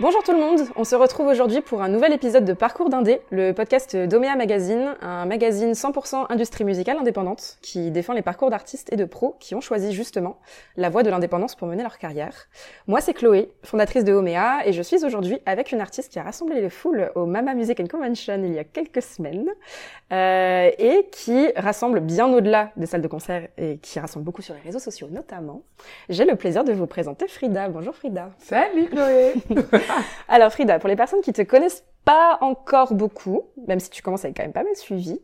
Bonjour tout le monde, on se retrouve aujourd'hui pour un nouvel épisode de Parcours d'Indé, le podcast d'Omea Magazine, un magazine 100% industrie musicale indépendante qui défend les parcours d'artistes et de pros qui ont choisi justement la voie de l'indépendance pour mener leur carrière. Moi c'est Chloé, fondatrice de Omea et je suis aujourd'hui avec une artiste qui a rassemblé les foules au Mama Music and Convention il y a quelques semaines euh, et qui rassemble bien au-delà des salles de concert et qui rassemble beaucoup sur les réseaux sociaux notamment. J'ai le plaisir de vous présenter Frida. Bonjour Frida. Salut Chloé Alors Frida, pour les personnes qui te connaissent pas encore beaucoup, même si tu commences à être quand même pas mal suivi,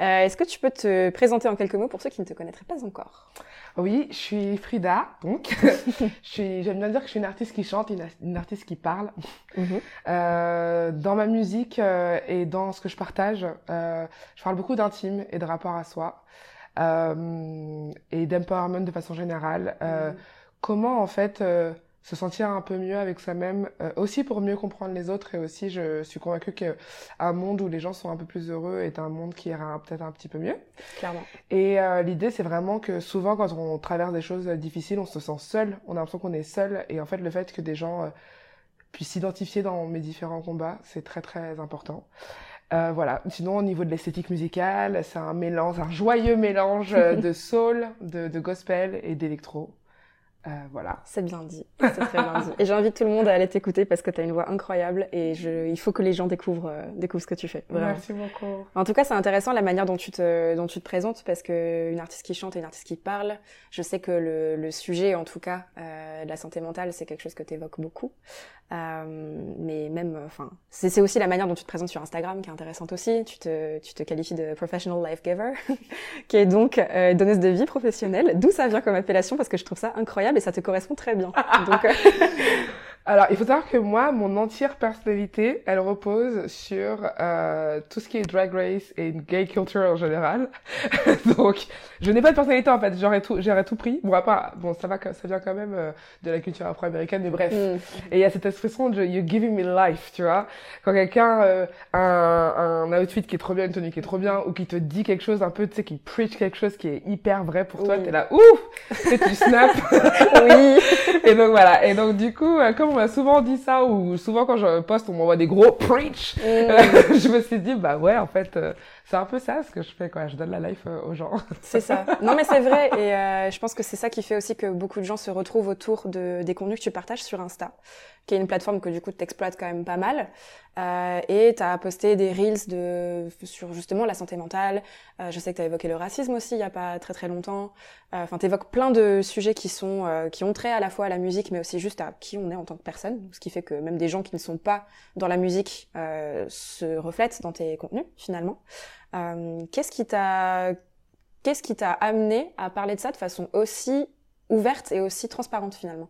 euh, est-ce que tu peux te présenter en quelques mots pour ceux qui ne te connaîtraient pas encore? Oui, je suis Frida, donc j'aime bien dire que je suis une artiste qui chante, une, une artiste qui parle. Mhm. euh, dans ma musique euh, et dans ce que je partage, je parle beaucoup d'intime et de rapport à soi et d'empowerment de façon générale. Mhm. Comment en fait se sentir un peu mieux avec soi-même, euh, aussi pour mieux comprendre les autres et aussi je suis convaincue qu'un monde où les gens sont un peu plus heureux est un monde qui ira peut-être un petit peu mieux. Clairement. Et euh, l'idée c'est vraiment que souvent quand on traverse des choses difficiles, on se sent seul, on a l'impression qu'on est seul et en fait le fait que des gens euh, puissent s'identifier dans mes différents combats, c'est très très important. Euh, voilà. Sinon, au niveau de l'esthétique musicale, c'est un mélange, un joyeux mélange de soul, de, de gospel et d'électro. Euh, voilà. C'est bien dit. C'est très bien dit. Et j'invite tout le monde à aller t'écouter parce que tu as une voix incroyable et je, il faut que les gens découvrent, euh, découvrent ce que tu fais. Merci beaucoup. En tout cas, c'est intéressant la manière dont tu te, dont tu te présentes parce que une artiste qui chante et une artiste qui parle, je sais que le, le sujet, en tout cas, euh, de la santé mentale, c'est quelque chose que tu évoques beaucoup. Euh, mais même, enfin, c'est aussi la manière dont tu te présentes sur Instagram qui est intéressante aussi. Tu te, tu te qualifies de professional life giver, qui est donc euh, donneuse de vie professionnelle. D'où ça vient comme appellation parce que je trouve ça incroyable et ça te correspond très bien. donc, euh, Alors, il faut savoir que moi, mon entière personnalité, elle repose sur euh, tout ce qui est drag race et gay culture en général. Donc, je n'ai pas de personnalité en fait. J'aurais tout, j'aurais tout pris. Bon, bon, ça va, ça vient quand même euh, de la culture afro-américaine, mais bref. Mm. Et il y a cette expression de "you're giving me life", tu vois. Quand quelqu'un euh, a un, un, outfit qui est trop bien, une tenue qui est trop bien, ou qui te dit quelque chose un peu, tu sais, qui preach quelque chose qui est hyper vrai pour toi, t'es là, ouf, tu tu snap. oui. Et donc voilà. Et donc du coup, comme on m'a souvent dit ça, ou souvent quand je poste, on m'envoie des gros preach. Mm. je me suis dit, bah ouais, en fait, euh, c'est un peu ça ce que je fais, quoi. Je donne la life euh, aux gens. c'est ça. Non, mais c'est vrai. Et euh, je pense que c'est ça qui fait aussi que beaucoup de gens se retrouvent autour de, des contenus que tu partages sur Insta, qui est une plateforme que du coup tu exploites quand même pas mal. Euh, et tu as posté des reels de, sur justement la santé mentale. Euh, je sais que tu as évoqué le racisme aussi il y a pas très très longtemps. Euh, enfin, tu évoques plein de sujets qui sont euh, qui ont trait à la fois à la musique, mais aussi juste à qui on est en tant que personne. Ce qui fait que même des gens qui ne sont pas dans la musique se reflètent dans tes contenus finalement. Qu'est-ce qui t'a qu'est-ce qui t'a amené à parler de ça de façon aussi ouverte et aussi transparente finalement?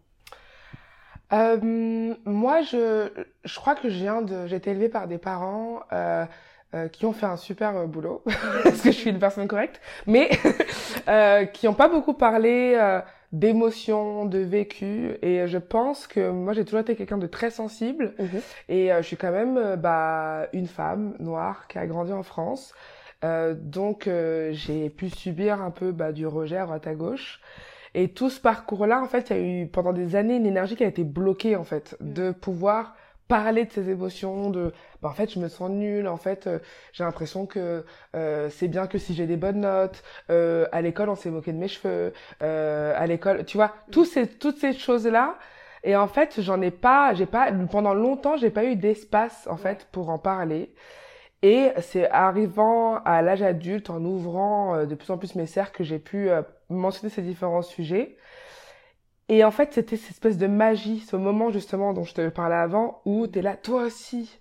Euh, moi, je, je crois que je viens de, j'ai été élevée par des parents euh, euh, qui ont fait un super euh, boulot, parce que je suis une personne correcte, mais euh, qui n'ont pas beaucoup parlé euh, d'émotions, de vécu, et je pense que moi j'ai toujours été quelqu'un de très sensible, mhm. et je suis quand même bah, une femme noire qui a grandi en France, donc j'ai pu subir un peu bah, du rejet à droite à gauche. Et tout ce parcours-là, en fait, il y a eu pendant des années une énergie qui a été bloquée, en fait, mm. de pouvoir parler de ses émotions, de bah, en fait je me sens nulle, en fait euh, j'ai l'impression que euh, c'est bien que si j'ai des bonnes notes, euh, à l'école on s'est moqué de mes cheveux, euh, à l'école, tu vois, mm. tous ces, toutes ces choses là. Et en fait j'en ai pas, j'ai pas pendant longtemps j'ai pas eu d'espace en fait pour en parler. Et c'est arrivant à l'âge adulte, en ouvrant euh, de plus en plus mes cercles, que j'ai pu euh, mentionner ces différents sujets. Et en fait, c'était cette espèce de magie, ce moment justement dont je te parlais avant, où t'es là, toi aussi,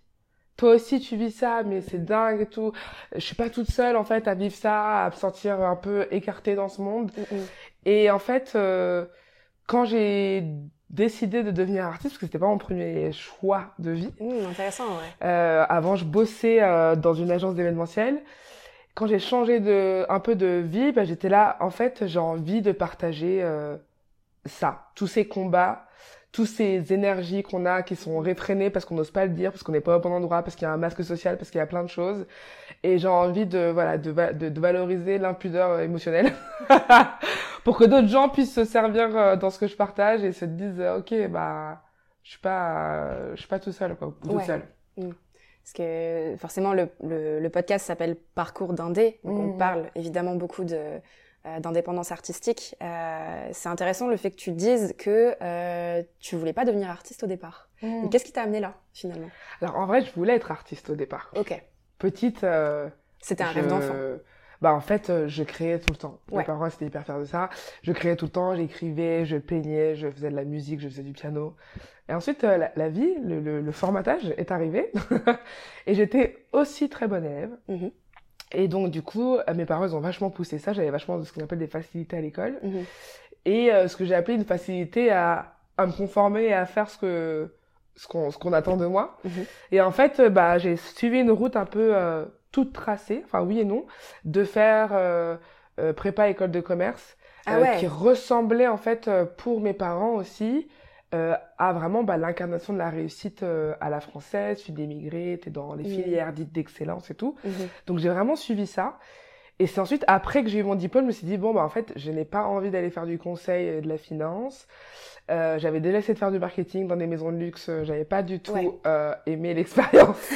toi aussi tu vis ça, mais c'est dingue et tout. Je suis pas toute seule en fait à vivre ça, à me sentir un peu écartée dans ce monde. Et en fait, euh, quand j'ai décidé de devenir artiste parce que c'était pas mon premier choix de vie. Mmh, intéressant, ouais. Euh, avant, je bossais euh, dans une agence d'événementiel. Quand j'ai changé de un peu de vie, bah, j'étais là. En fait, j'ai envie de partager euh, ça, tous ces combats, tous ces énergies qu'on a qui sont réfrénées parce qu'on n'ose pas le dire, parce qu'on n'est pas au bon endroit, parce qu'il y a un masque social, parce qu'il y a plein de choses. Et j'ai envie de voilà de, de, de valoriser l'impudeur émotionnelle pour que d'autres gens puissent se servir euh, dans ce que je partage et se disent euh, ok bah je suis pas, je suis pas tout seul, quoi, tout seul. Mm. Parce que forcément, le, le, podcast s'appelle Parcours d'Indé, donc on mm. parle évidemment beaucoup de euh, d'indépendance artistique. Euh, c'est intéressant le fait que tu dises que euh, tu voulais pas devenir artiste au départ. Mm. Qu'est-ce qui t'a amené là, finalement? Alors en vrai, je voulais être artiste au départ. Ok. Petite. Euh, C'était un rêve d'enfant bah en fait euh, je créais tout le temps mes parents étaient hyper fiers de ça je créais tout le temps j'écrivais je peignais je faisais de la musique je faisais du piano et ensuite euh, la, vie le, le, formatage est arrivé et j'étais aussi très bonne élève mm-hmm. Et donc du coup euh, mes parents ils ont vachement poussé ça j'avais vachement de ce qu'on appelle des facilités à l'école mm-hmm. et ce que j'ai appelé une facilité à, à me conformer et à faire ce que ce qu'on ce qu'on attend de moi mm-hmm. et en fait bah j'ai suivi une route un peu toute tracée, enfin oui et non, de faire euh, euh, prépa école de commerce, ah euh, qui ressemblait en fait pour mes parents aussi à vraiment bah, l'incarnation de la réussite à la française, suis d'émigré, t'es dans les filières dites d'excellence et tout. Mhm. Donc j'ai vraiment suivi ça. Et c'est ensuite, après que j'ai eu mon diplôme, je me suis dit, bon, bah, en fait, je n'ai pas envie d'aller faire du conseil et de la finance. Euh, j'avais déjà essayé de faire du marketing dans des maisons de luxe. Euh, j'avais pas du tout euh, aimé l'expérience.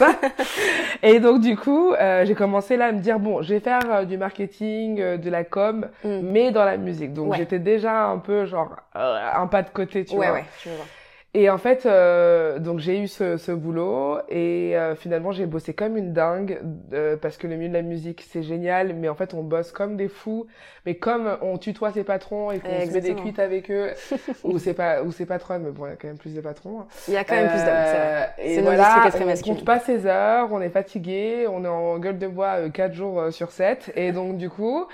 et donc, du coup, euh, j'ai commencé là à me dire, bon, je vais faire euh, du marketing, de la com, mm. mais dans la musique. Donc, j'étais déjà un peu, genre, un pas de côté, tu ouais, vois. Ouais, je vois. Et en fait, euh, donc j'ai eu ce, ce boulot et euh, finalement j'ai bossé comme une dingue euh, parce que le milieu de la musique c'est génial, mais en fait on bosse comme des fous. Mais comme on tutoie ses patrons et qu'on se met des cuites avec eux, ou c'est pas ou c'est patronne, mais bon il y a quand même plus de patrons. Hein. Il y a quand même plus d'hommes. Euh, et voilà, on compte pas ses heures, on est fatigué, on est en gueule de bois 4 jours sur 7 et donc du coup.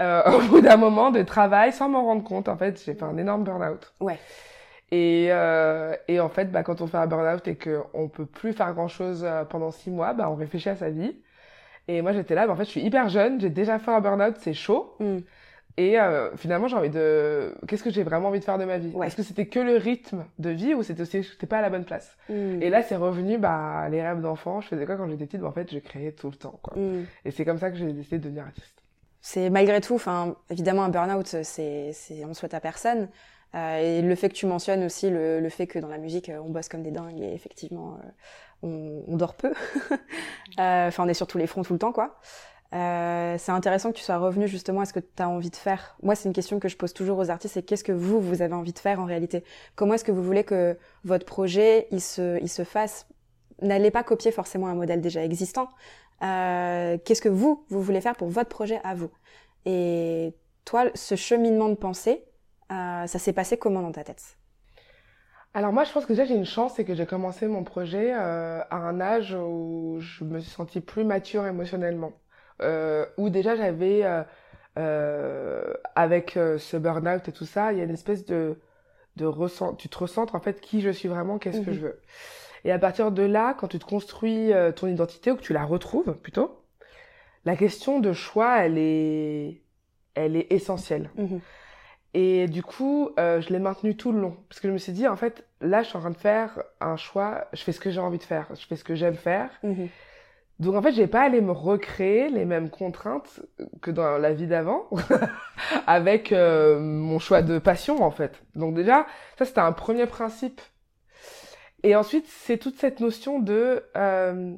au bout d'un moment de travail, sans m'en rendre compte, en fait, j'ai fait un énorme burn-out. Ouais. Et, euh, et en fait, bah, quand on fait un burn-out et qu'on peut plus faire grand-chose euh, pendant six mois, bah, on réfléchit à sa vie. Et moi, j'étais là, bah, en fait, je suis hyper jeune, j'ai déjà fait un burn-out, c'est chaud. Mm. Et euh, finalement, j'ai envie de... Qu'est-ce que j'ai vraiment envie de faire de ma vie? Est-ce que c'était que le rythme de vie ou c'était aussi... J'étais pas à la bonne place? Mm. Et là, c'est revenu, bah, les rêves d'enfant. Je faisais quoi quand j'étais petite? Bah, En fait, je créais tout le temps, quoi. Mm. Et c'est comme ça que j'ai décidé de devenir artiste. C'est malgré tout, enfin, évidemment, un burn-out, c'est, c'est, on souhaite à personne. Euh, et le fait que tu mentionnes aussi le, le, fait que dans la musique, euh, on bosse comme des dingues et effectivement, euh, on, on, dort peu. Enfin, on est sur tous les fronts tout le temps, quoi. Euh, c'est intéressant que tu sois revenu justement à ce que tu as envie de faire. Moi, c'est une question que je pose toujours aux artistes, c'est qu'est-ce que vous, vous avez envie de faire en réalité? Comment est-ce que vous voulez que votre projet, il se, il se fasse? N'allez pas copier forcément un modèle déjà existant. Euh, qu'est-ce que vous, vous voulez faire pour votre projet à vous? Et toi, ce cheminement de pensée, ça s'est passé comment dans ta tête? Alors moi, je pense que déjà j'ai une chance, c'est que j'ai commencé mon projet euh, à un âge où je me suis sentie plus mature émotionnellement, euh, où déjà j'avais, euh, euh avec ce burn-out et tout ça, il y a une espèce de, de ressent, tu te recentres en fait qui je suis vraiment, qu'est-ce que mhm. je veux. Et à partir de là, quand tu te construis ton identité ou que tu la retrouves plutôt, la question de choix, elle est, elle est essentielle. Mhm. Et du coup, euh, je l'ai maintenu tout le long. Parce que je me suis dit, en fait, là, je suis en train de faire un choix, je fais ce que j'ai envie de faire, je fais ce que j'aime faire. Mhm. Donc en fait, j'ai pas allé me recréer les mêmes contraintes que dans la vie d'avant, avec euh, mon choix de passion en fait. Donc déjà, ça c'était un premier principe. Et ensuite, c'est toute cette notion de euh,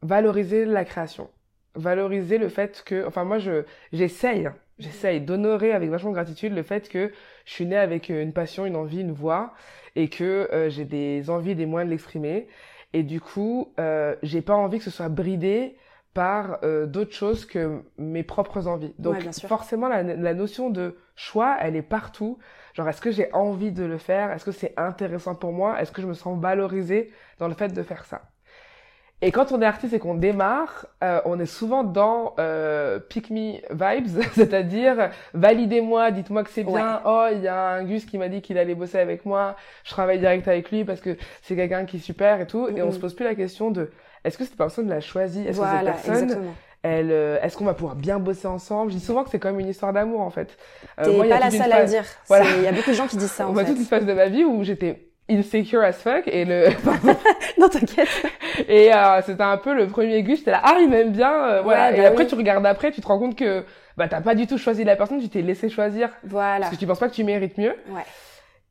valoriser la création, valoriser le fait que, enfin moi je j'essaye, j'essaye d'honorer avec vachement de gratitude le fait que je suis née avec euh, une passion, une envie, une voix et que euh, j'ai des envies et des moyens de l'exprimer. Et du coup, euh, j'ai pas envie que ce soit bridé par euh, d'autres choses que mes propres envies. Donc forcément, la, la, notion de choix, elle est partout. Genre, est-ce que j'ai envie de le faire? Est-ce que c'est intéressant pour moi? Est-ce que je me sens valorisée dans le fait de faire ça? Et quand on est artiste et qu'on démarre, euh, on est souvent dans euh, pick me vibes, c'est-à-dire validez-moi, dites-moi que c'est bien. Oh, il y a un Gus qui m'a dit qu'il allait bosser avec moi. Je travaille direct avec lui parce que c'est quelqu'un qui est super et tout. Et on se pose plus la question de est-ce que cette personne l'a choisi Est-ce que cette personne elle, euh, est-ce qu'on va pouvoir bien bosser ensemble? Je dis souvent que c'est comme une histoire d'amour en fait. Euh, T'es pas la seule à le dire. Il y a beaucoup de gens qui disent ça. En moi, toute une phase de ma vie où j'étais insecure as fuck et le non t'inquiète. Et euh, c'était un peu le premier Gus j'étais là ah il m'aime bien euh, voilà. et bah après tu regardes après tu te rends compte que bah t'as pas du tout choisi la personne tu t'es laissé choisir. Voilà. Parce que tu penses pas que tu mérites mieux. Ouais.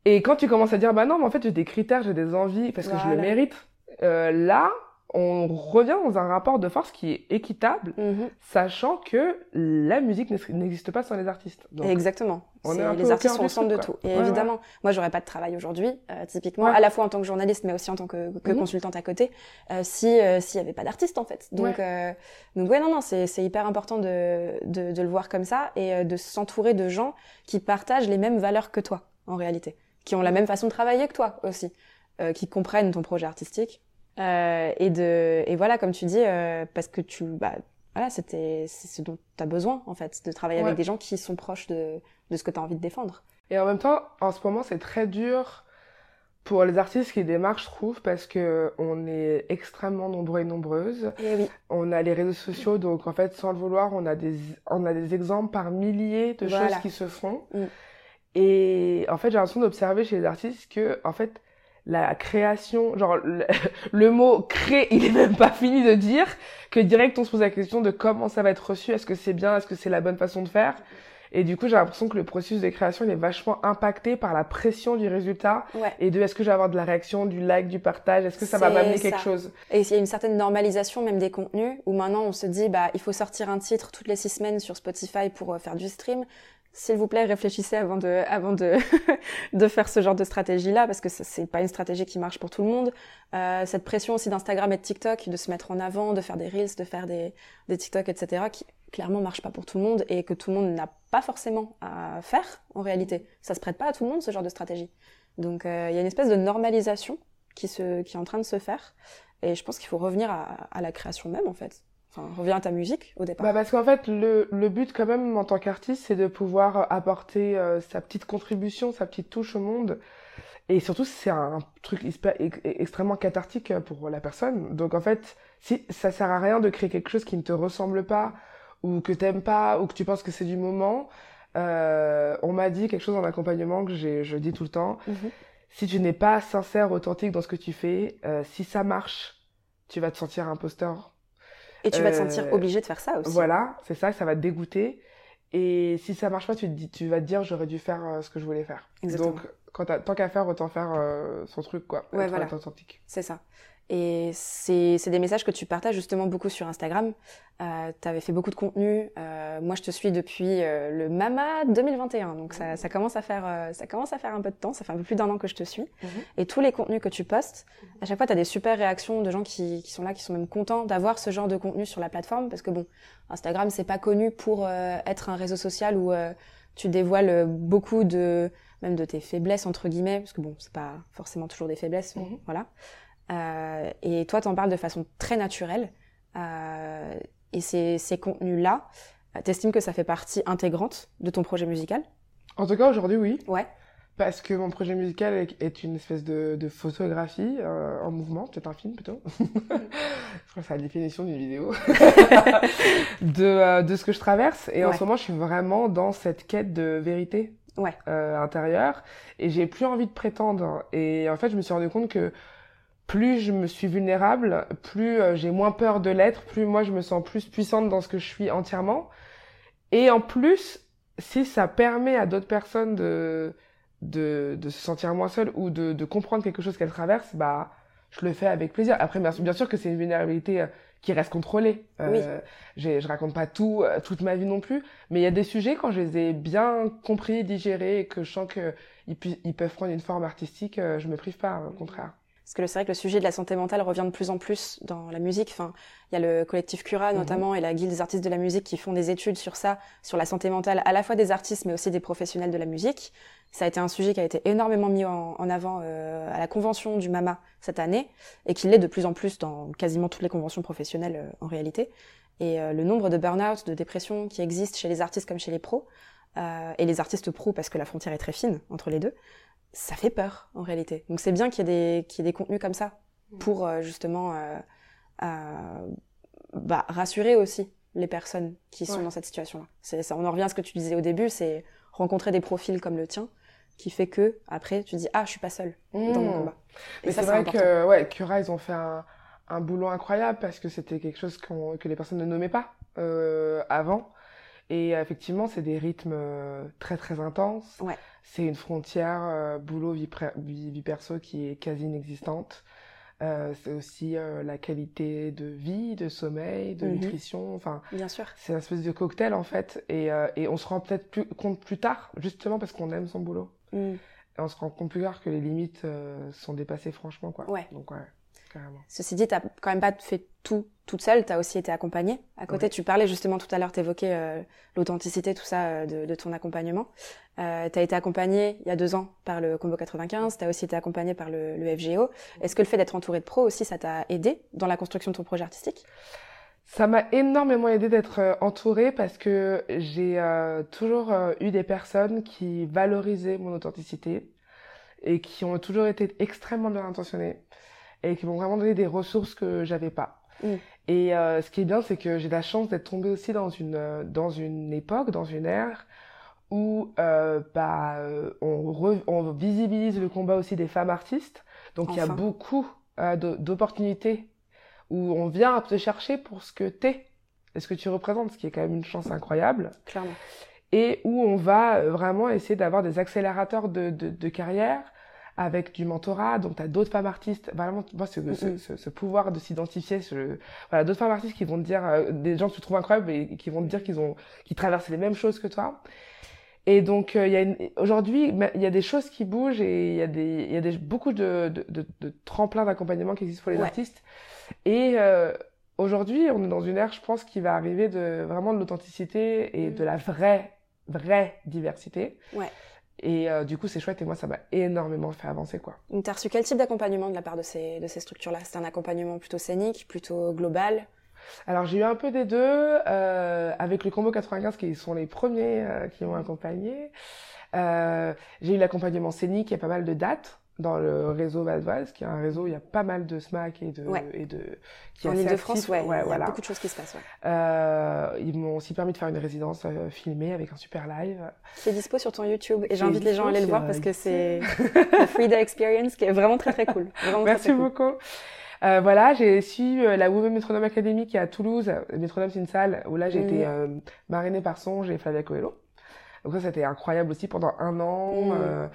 Et quand tu commences à dire, bah non, mais en fait, j'ai des critères, j'ai des envies, parce que je le mérite, euh, là, on revient dans un rapport de force qui est équitable, Mhm. sachant que la musique n'ex- n'existe pas sans les artistes. Donc, Exactement. on est les artistes sont au centre de tout. Et Ouais, évidemment, moi, j'aurais pas de travail aujourd'hui, euh, typiquement, Ouais. à la fois en tant que journaliste, mais aussi en tant que, que Mhm. consultante à côté, euh, si euh, s'il y avait pas d'artistes en fait. Donc, donc ouais, non, non, c'est hyper important de, de de le voir comme ça et de s'entourer de gens qui partagent les mêmes valeurs que toi, en réalité, qui ont la même façon de travailler que toi aussi, qui comprennent ton projet artistique. Euh, et de et voilà, comme tu dis, euh, parce que tu bah voilà, c'était c'est ce dont tu as besoin en fait, de travailler Ouais. avec des gens qui sont proches de de ce que tu as envie de défendre. Et en même temps, en ce moment, c'est très dur pour les artistes qui démarquent, je trouve, parce que on est extrêmement nombreux et nombreuses. Et oui, On a les réseaux sociaux, donc en fait, sans le vouloir, on a des, on a des exemples par milliers de Voilà. choses qui se font. Mm. Et en fait, j'ai l'impression d'observer chez les artistes que, en fait, la création, genre le, le mot créer, il est même pas fini de dire que direct on se pose la question de comment ça va être reçu, est-ce que c'est bien, est-ce que c'est la bonne façon de faire? Et du coup, j'ai l'impression que le processus de création, il est vachement impacté par la pression du résultat ouais. et de est-ce que je vais avoir de la réaction, du like, du partage, est-ce que ça va m'amener quelque chose? Et il y a une certaine normalisation même des contenus où maintenant on se dit bah il faut sortir un titre toutes les six semaines sur Spotify pour euh, faire du stream. S'il vous plaît, réfléchissez avant de avant de de faire ce genre de stratégie là parce que c'est pas une stratégie qui marche pour tout le monde. Euh, cette pression aussi d'Instagram et de TikTok de se mettre en avant, de faire des reels, de faire des des TikTok etc. qui clairement marche pas pour tout le monde et que tout le monde n'a pas forcément à faire en réalité. Ça se prête pas à tout le monde ce genre de stratégie. Donc euh, il y a une espèce de normalisation qui se qui est en train de se faire et je pense qu'il faut revenir à, à la création même en fait. Enfin, reviens à ta musique au départ. Bah parce qu'en fait, le, le but quand même en tant qu'artiste, c'est de pouvoir apporter euh, sa petite contribution, sa petite touche au monde. Et surtout, c'est un truc espa- ex- extrêmement cathartique pour la personne. Donc en fait, si ça sert à rien de créer quelque chose qui ne te ressemble pas, ou que t'aimes pas, ou que tu penses que c'est du moment. Euh, on m'a dit quelque chose en accompagnement que j'ai, je dis tout le temps. Mhm. Si tu n'es pas sincère, authentique dans ce que tu fais, euh, si ça marche, tu vas te sentir imposteur. Et tu vas te euh, sentir obligé de faire ça aussi. Voilà, c'est ça, ça va te dégoûter. Et si ça marche pas, tu, te dis, tu vas te dire j'aurais dû faire euh, ce que je voulais faire. Exactement. Donc, quand tant qu'à faire, autant faire euh, son truc, quoi. Ouais, Être voilà. authentique. C'est ça. Et c'est c'est des messages que tu partages justement beaucoup sur Instagram. Euh, tu avais fait beaucoup de contenu. Euh, moi, je te suis depuis euh, le Mama 2021, donc ça, ça commence à faire euh, ça commence à faire un peu de temps. Ça fait un peu plus d'un an que je te suis. Mhm. Et tous les contenus que tu postes, à chaque fois, tu as des super réactions de gens qui, qui sont là, qui sont même contents d'avoir ce genre de contenu sur la plateforme, parce que bon, Instagram, c'est pas connu pour euh, être un réseau social où tu dévoiles beaucoup de même de tes faiblesses entre guillemets, parce que bon, c'est pas forcément toujours des faiblesses, mais Mhm. voilà. Euh, et toi, t'en parles de façon très naturelle. Euh, et ces, ces contenus-là, euh, t'estimes que ça fait partie intégrante de ton projet musical? En tout cas, aujourd'hui, oui. Ouais. Parce que mon projet musical est, une espèce de, de photographie euh, en mouvement, peut-être un film plutôt. je crois que c'est la définition d'une vidéo. de, euh, de ce que je traverse. Et en ce moment, je suis vraiment dans cette quête de vérité Ouais. euh, intérieure. Et j'ai plus envie de prétendre. Et en fait, je me suis rendu compte que plus je me suis vulnérable, plus euh, j'ai moins peur de l'être, plus moi je me sens plus puissante dans ce que je suis entièrement. Et en plus, si ça permet à d'autres personnes de, de, de se sentir moins seules ou de, de comprendre quelque chose qu'elles traversent, bah, je le fais avec plaisir. Après, bien, sûr- que c'est une vulnérabilité euh, qui reste contrôlée. Euh, j'ai- je raconte pas tout, toute ma vie non plus, mais il y a des sujets quand je les ai bien compris, digérés, et que je sens que ils, peuvent prendre une forme artistique, je me prive pas, au contraire. Parce que c'est vrai que le sujet de la santé mentale revient de plus en plus dans la musique. Enfin, il y a le collectif Cura Mhm. notamment et la Guilde des artistes de la musique qui font des études sur ça, sur la santé mentale à la fois des artistes mais aussi des professionnels de la musique. Ça a été un sujet qui a été énormément mis en, en avant euh, à la convention du MAMA cette année et qui l'est de plus en plus dans quasiment toutes les conventions professionnelles euh, en réalité. Et euh, le nombre de burn-out, de dépression qui existent chez les artistes comme chez les pros, euh, et les artistes pros parce que la frontière est très fine entre les deux, ça fait peur en réalité. Donc c'est bien qu'il y ait des qu'il y ait des contenus comme ça pour euh, justement euh, euh, bah, rassurer aussi les personnes qui sont Ouais. dans cette situation-là. C'est ça, on en revient à ce que tu disais au début, c'est rencontrer des profils comme le tien qui fait que après tu dis ah je suis pas seule dans mon Mmh. combat. Et Mais ça c'est vrai que ouais, Cura, ils ont fait un, un boulot incroyable parce que c'était quelque chose qu'on- que les personnes ne nommaient pas avant. Et effectivement, c'est des rythmes euh, très très intenses. Ouais. C'est une frontière euh, boulot vie, vie, vie, perso qui est quasi inexistante. Euh, c'est aussi euh, la qualité de vie, de sommeil, de Mhm. nutrition. Enfin, Bien sûr. c'est une espèce de cocktail en fait. Et, euh, et on se rend peut-être plus compte plus tard, justement parce qu'on aime son boulot. Mm. Et on se rend compte plus tard que les limites euh, sont dépassées franchement quoi. Ouais. Donc ouais, carrément. Ceci dit, t'as quand même pas fait tout toute seule, t'as aussi été accompagnée. À côté, Ouais. tu parlais justement tout à l'heure, t'évoquais euh, l'authenticité, tout ça euh, de, de ton accompagnement. Euh, t'as été accompagnée il y a deux ans par le Combo 95, t'as aussi été accompagnée par le, le FGO. Est-ce que le fait d'être entourée de pros aussi, ça t'a aidé dans la construction de ton projet artistique? Ça m'a énormément aidé d'être euh, entourée parce que j'ai toujours eu des personnes qui valorisaient mon authenticité et qui ont toujours été extrêmement bien intentionnées et qui m'ont vraiment donné des ressources que j'avais pas. Mm. Et euh, ce qui est bien, c'est que j'ai la chance d'être tombée aussi dans une euh, dans une époque, dans une ère où euh, bah on, re- on visibilise le combat aussi des femmes artistes. Donc il y a beaucoup euh, d'opportunités où on vient te chercher pour ce que t'es et ce que tu représentes, ce qui est quand même une chance incroyable, Clairement. et où on va vraiment essayer d'avoir des accélérateurs de, de, de carrière avec du mentorat, donc tu as d'autres femmes artistes, vraiment, moi, ce, ce, Mhm. ce, ce pouvoir de s'identifier, ce, voilà, d'autres femmes artistes qui vont te dire, euh, des gens que tu trouves incroyables et qui vont te dire qu'ils ont, qu'ils traversent les mêmes choses que toi. Et donc, euh, il y a une... aujourd'hui, il y a des choses qui bougent et il y a, des... il y a des... beaucoup de, de, de, de tremplins d'accompagnement qui existent pour les Ouais. artistes. Et euh, aujourd'hui, on est dans une ère, je pense, qui va arriver de vraiment de l'authenticité et Mhm. de la vraie, vraie diversité. Ouais. Et euh, du coup, c'est chouette et moi, ça m'a énormément fait avancer, quoi. T'as reçu quel type d'accompagnement de la part de ces, de ces structures-là? C'est un accompagnement plutôt scénique, plutôt global? Alors, j'ai eu un peu des deux, euh, avec le Combo 95, qui sont les premiers euh, qui m'ont accompagné. Euh, j'ai eu l'accompagnement scénique, il y a pas mal de dates dans le réseau Valvoise, qui est un réseau où il y a pas mal de SMAC et de... Ouais. Et de qui En Ile-de-France, ouais, il y a beaucoup de choses qui se passent. Ouais. Euh, ils m'ont aussi permis de faire une résidence euh, filmée avec un super live. Qui est dispo sur ton YouTube et j'invite les gens à aller le voir parce que c'est le Frida Experience qui est vraiment très très cool. Vraiment Merci très beaucoup. Euh, voilà, j'ai suivi euh, la Women Metronome Academy qui est à Toulouse. Metronome, c'est une salle où là, j'ai été euh, marrainée par Songe et Flavia Coelho. Donc ça, c'était incroyable aussi pendant un an. Mhm. euh,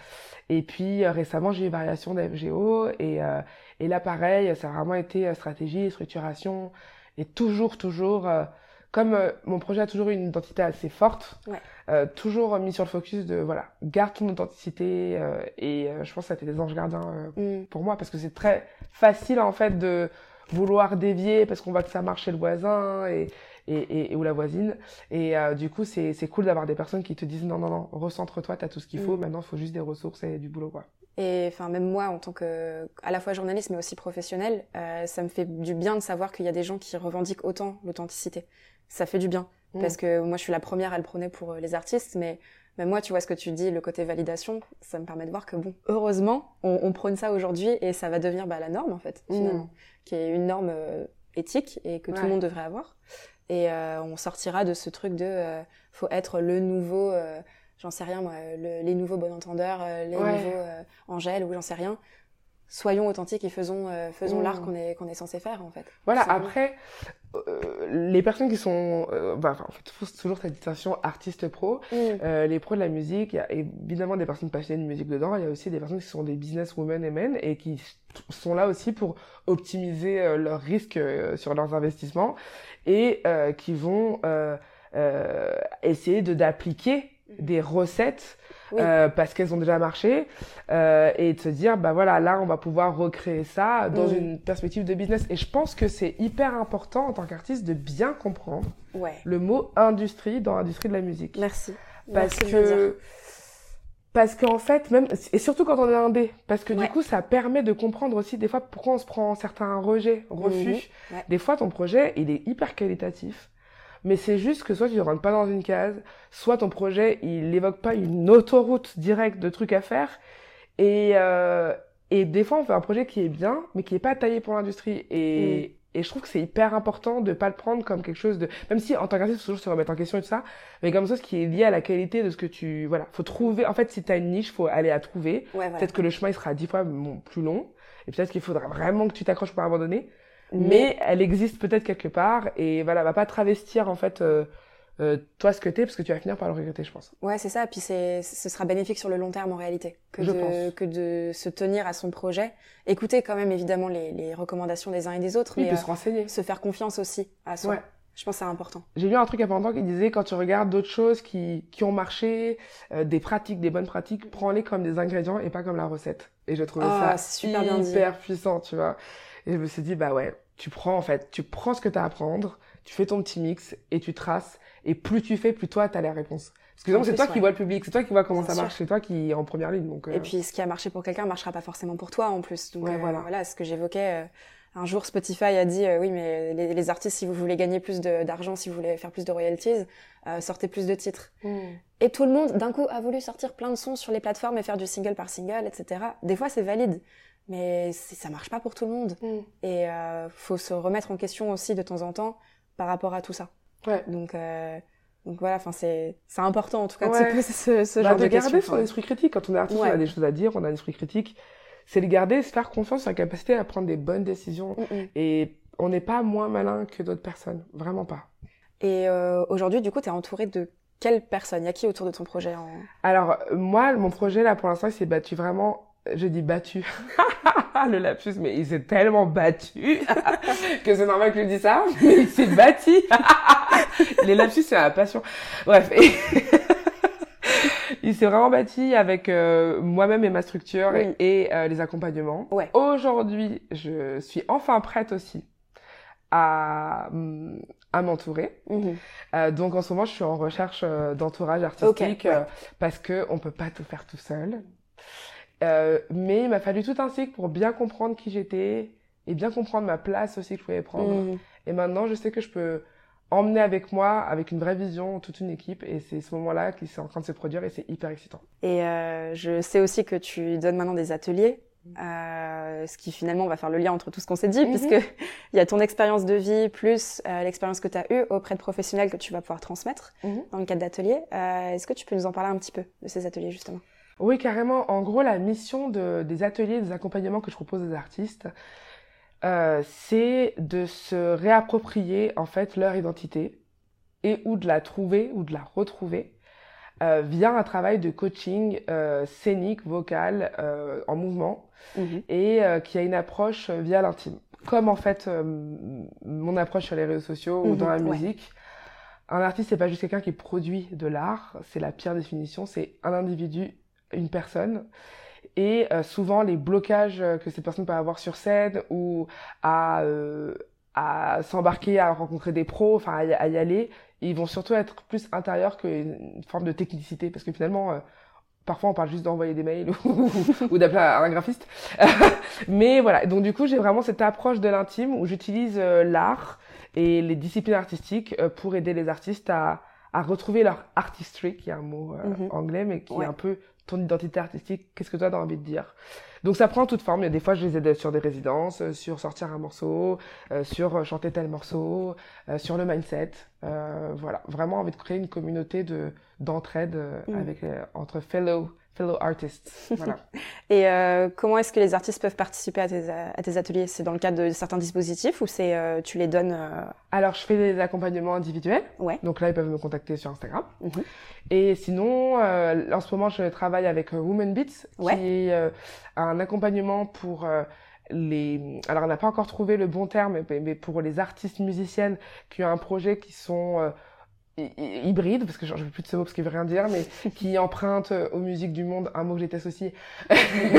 et puis euh, récemment, j'ai eu Variation d'FGO. Et, euh, et là, pareil, ça a vraiment été stratégie, structuration. Et toujours, toujours... euh, comme euh, mon projet a toujours eu une identité assez forte, Ouais. euh, toujours mis sur le focus de, voilà, garde ton authenticité. euh, et euh, je pense que ça a été des anges gardiens euh, Mm. pour moi parce que c'est très facile en fait de vouloir dévier parce qu'on voit que ça marche chez le voisin et, et, et, et ou la voisine et euh, du coup c'est c'est cool d'avoir des personnes qui te disent non non non recentre-toi t'as tout ce qu'il faut Mm. maintenant il faut juste des ressources et du boulot quoi Et enfin, même moi, en tant que, à la fois journaliste, mais aussi professionnelle, euh, ça me fait du bien de savoir qu'il y a des gens qui revendiquent autant l'authenticité. Ça fait du bien. Mm. Parce que moi, je suis la première à le prôner pour euh, les artistes, mais même moi, tu vois ce que tu dis, le côté validation, ça me permet de voir que bon, heureusement, on, on prône ça aujourd'hui et ça va devenir bah, la norme, en fait, Mm. finalement. Qui est une norme euh, éthique et que tout le monde devrait avoir. Et euh, on sortira de ce truc de, euh, faut être le nouveau, euh, j'en sais rien moi, le- les nouveaux bon entendeurs, les Ouais. nouveaux Angèle ou j'en sais rien. Soyons authentiques et faisons, faisons l'art qu'on est, qu'on est censé faire en fait. voilà après les personnes qui sont bah, enfin, en fait faut toujours cette distinction artiste pro Mm. Euh, les pros de la musique, il y a évidemment des personnes passionnées de musique dedans, il y a aussi des personnes qui sont des businesswomen et men et qui sont là aussi pour optimiser leurs risques sur leurs investissements et euh, qui vont euh, euh, essayer de d'appliquer des recettes Oui. parce qu'elles ont déjà marché et de se dire bah voilà là on va pouvoir recréer ça dans Mm. une perspective de business et je pense que c'est hyper important en tant qu'artiste de bien comprendre Ouais. le mot industrie dans l'industrie de la musique Merci. parce Merci que parce qu'en fait même et surtout quand on est indé parce que Ouais. du coup ça permet de comprendre aussi des fois pourquoi on se prend certains rejets refus Mhm. Ouais. des fois ton projet il est hyper qualitatif mais c'est juste que soit tu ne rentres pas dans une case soit ton projet il évoque pas une autoroute directe de trucs à faire et euh, et des fois on fait un projet qui est bien mais qui est pas taillé pour l'industrie et et je trouve que c'est hyper important de pas le prendre comme quelque chose de même si en tant qu'artiste faut toujours se remettre en question et tout ça mais comme ça ce qui est lié à la qualité de ce que tu voilà. Faut trouver en fait si t'as une niche faut aller la trouver. Ouais, voilà. peut-être que le chemin il sera dix fois plus long. Et peut-être qu'il faudra vraiment que tu t'accroches pour abandonner. Mais elle existe peut-être quelque part et voilà va pas travestir en fait euh, euh, toi ce que t'es parce que tu vas finir par le regretter, je pense. Ouais, c'est ça. Puis c'est, ce sera bénéfique sur le long terme en réalité que Je de pense. que de se tenir à son projet. Écouter quand même évidemment les, les recommandations des uns et des autres, Oui, mais puis euh, se renseigner. se faire confiance aussi à soi. Ouais. Je pense que c'est important. J'ai lu un truc il y a pas longtemps qui disait quand tu regardes d'autres choses qui, qui ont marché, euh, des pratiques, des bonnes pratiques, prends-les comme des ingrédients et pas comme la recette. Et je trouvais Ah, ça super bien dit. hyper puissant, tu vois. Et je me suis dit, bah ouais, tu prends en fait, tu prends ce que tu as à apprendre, tu fais ton petit mix et tu traces. Et plus tu fais, plus toi, tu as la réponse. Parce que c'est toi qui vois le public, c'est toi qui vois comment ça marche, c'est toi qui est en première ligne. Donc, euh, Et puis ce qui a marché pour quelqu'un marchera pas forcément pour toi en plus. Donc Ouais, euh, voilà. voilà. ce que j'évoquais. euh, un jour, Spotify a dit euh, oui, mais les, les artistes, si vous voulez gagner plus d'argent, si vous voulez faire plus de royalties, sortez plus de titres. hmm. Et tout le monde, d'un coup, a voulu sortir plein de sons sur les plateformes et faire du single par single, etc. Des fois, c'est valide, mais ça marche pas pour tout le monde. Hmm. Et euh, faut se remettre en question aussi de temps en temps par rapport à tout ça. Ouais. Donc, euh, donc voilà, enfin c'est c'est important en tout cas de Ouais. se poser ce, ce Bah, genre de de garder questions. son esprit critique. Quand on est artiste, Ouais. on a des choses à dire, on a un esprit critique. C'est de garder, se faire confiance sur la capacité à prendre des bonnes décisions. Mm, mm. Et on n'est pas moins malin que d'autres personnes. Vraiment pas. Et euh, aujourd'hui, du coup, tu es entouré de quelles personnes? Il y a qui autour de ton projet en... Alors, moi, mon projet, là, pour l'instant, il s'est battu vraiment... Je dis battu. le lapsus, mais il s'est tellement battu que c'est normal que je dise ça, mais il s'est battu. Les lapsus, c'est ma passion. Bref. il s'est vraiment bâti avec euh, moi-même et ma structure Oui. et, euh, les accompagnements. Ouais. Aujourd'hui, je suis enfin prête aussi à, à m'entourer. Euh, donc en ce moment, je suis en recherche d'entourage artistique ouais. parce que on peut pas tout faire tout seul. Euh, mais il m'a fallu tout un cycle pour bien comprendre qui j'étais et bien comprendre ma place aussi que je pouvais prendre. Mhm. Et maintenant, je sais que je peux emmener avec moi, avec une vraie vision, toute une équipe. Et c'est ce moment-là qui est en train de se produire et c'est hyper excitant. Et euh, je sais aussi que tu donnes maintenant des ateliers, euh, ce qui finalement va faire le lien entre tout ce qu'on s'est dit, Mhm. puisque il y a ton expérience de vie plus euh, l'expérience que tu as eue auprès de professionnels que tu vas pouvoir transmettre Mhm. dans le cadre d'ateliers. Euh, Est-ce que tu peux nous en parler un petit peu de ces ateliers justement? Oui, carrément. En gros, la mission de, des ateliers, des accompagnements que je propose aux artistes, euh, c'est de se réapproprier en fait leur identité et ou de la trouver ou de la retrouver euh, via un travail de coaching euh, scénique, vocal, euh, en mouvement et euh, qui a une approche euh, via l'intime. Comme en fait euh, mon approche sur les réseaux sociaux ou Mhm, dans la ouais. musique. Un artiste, c'est pas juste quelqu'un qui produit de l'art, c'est la pire définition, c'est un individu, une personne. Et euh, souvent, les blocages euh, que ces personnes peuvent avoir sur scène ou à, euh, à s'embarquer, à rencontrer des pros, enfin à, y- à y aller, ils vont surtout être plus intérieurs qu'une forme de technicité. Parce que finalement, euh, parfois on parle juste d'envoyer des mails ou, ou d'appeler un graphiste. Mais voilà, donc du coup j'ai vraiment cette approche de l'intime où j'utilise l'art et les disciplines artistiques pour aider les artistes à, à retrouver leur artistry, qui est un mot euh, Mhm. anglais, mais qui Ouais. est un peu ton identité artistique, qu'est-ce que toi t'as envie de dire? Donc ça prend toute forme, il y a des fois je les aide sur des résidences, euh, sur sortir un morceau, euh, sur euh, chanter tel morceau, euh, sur le mindset, euh, voilà, vraiment envie de créer une communauté de d'entraide euh, Mhm. avec entre fellow fellow artists, voilà. Et euh, comment est-ce que les artistes peuvent participer à tes, à tes ateliers? C'est dans le cadre de certains dispositifs ou c'est euh, tu les donnes euh, Alors, je fais des accompagnements individuels. Ouais. Donc là, ils peuvent me contacter sur Instagram. Mhm. Et sinon, en ce moment, je travaille avec Woman Beats, Ouais. qui est un accompagnement pour les... Alors, on n'a pas encore trouvé le bon terme, mais pour les artistes musiciennes qui ont un projet qui sont... hy- hy- hybrides, parce que je ne veux plus de ce mot parce qu'il veut rien dire, mais qui empruntent euh, aux musiques du monde, un mot que j'ai associé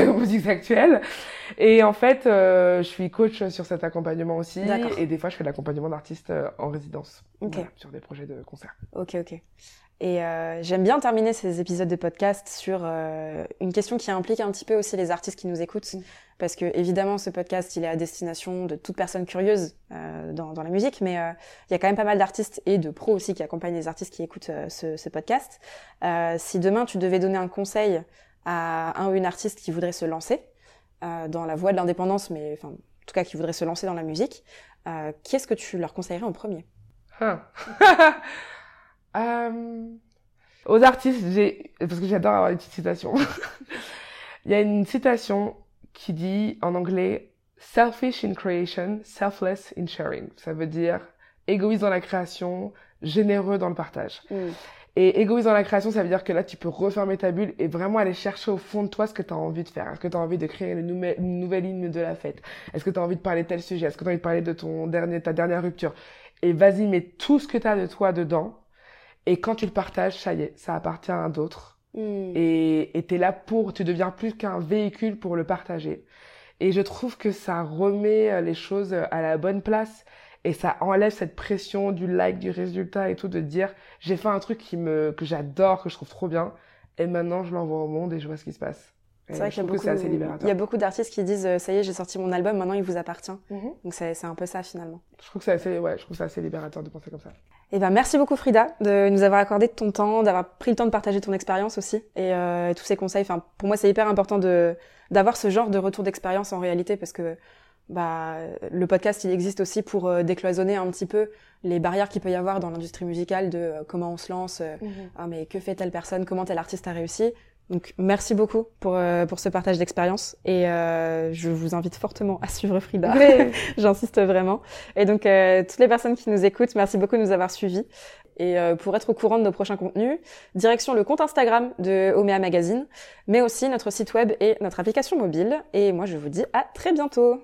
aux musiques actuelles. Et en fait, euh, je suis coach sur cet accompagnement aussi, et des fois, je fais de l'accompagnement d'artistes euh, en résidence, Ok. Voilà, sur des projets de concert. Ok, ok. Et euh, j'aime bien terminer ces épisodes de podcast sur euh, une question qui implique un petit peu aussi les artistes qui nous écoutent. Mm. Parce que évidemment, ce podcast, il est à destination de toute personne curieuse euh, dans, dans la musique, mais euh, il y a quand même pas mal d'artistes et de pros aussi qui accompagnent les artistes qui écoutent euh, ce, ce podcast. Euh, si demain, tu devais donner un conseil à un ou une artiste qui voudrait se lancer dans la voie de l'indépendance, mais enfin, en tout cas qui voudrait se lancer dans la musique, qu'est-ce que tu leur conseillerais en premier? Hein. Euh, aux artistes, parce que j'adore avoir des petites citations. Il y a une citation qui dit en anglais selfish in creation, selfless in sharing. Ça veut dire égoïste dans la création, généreux dans le partage. Mm. Et égoïste dans la création, ça veut dire que là, tu peux refermer ta bulle et vraiment aller chercher au fond de toi ce que tu as envie de faire. Est-ce que tu as envie de créer une, nouvelle, une nouvelle ligne de la fête? Est-ce que tu as envie de parler de tel sujet? Est-ce que tu as envie de parler de ton dernier, ta dernière rupture? Et vas-y, mets tout ce que tu as de toi dedans. Et quand tu le partages, ça y est, ça appartient à d'autres. Mm. Et tu là pour, tu deviens plus qu'un véhicule pour le partager. Et je trouve que ça remet euh, les choses à la bonne place et ça enlève cette pression du like, du résultat et tout, de dire j'ai fait un truc qui me, que j'adore, que je trouve trop bien, et maintenant je l'envoie au monde et je vois ce qui se passe. C'est vrai qu'il y a beaucoup, c'est assez libérateur. il y a beaucoup d'artistes qui disent euh, ça y est, j'ai sorti mon album, maintenant il vous appartient. Mhm. Donc c'est c'est un peu ça finalement. Je trouve que c'est assez, ouais, je trouve que c'est assez libérateur de penser comme ça. Eh ben merci beaucoup Frida de nous avoir accordé de ton temps, d'avoir pris le temps de partager ton expérience aussi et euh, tous ces conseils. Enfin pour moi c'est hyper important de d'avoir ce genre de retour d'expérience en réalité parce que bah le podcast il existe aussi pour euh, décloisonner un petit peu les barrières qu'il peut y avoir dans l'industrie musicale de euh, comment on se lance, euh, ah mais que fait telle personne, comment tel artiste a réussi? Donc merci beaucoup pour euh, pour ce partage d'expérience et euh, je vous invite fortement à suivre Frida. Mais- J'insiste vraiment. Et donc, euh, toutes les personnes qui nous écoutent, merci beaucoup de nous avoir suivis. Et euh, pour être au courant de nos prochains contenus, direction le compte Instagram de Omea Magazine, mais aussi notre site web et notre application mobile. Et moi, je vous dis à très bientôt.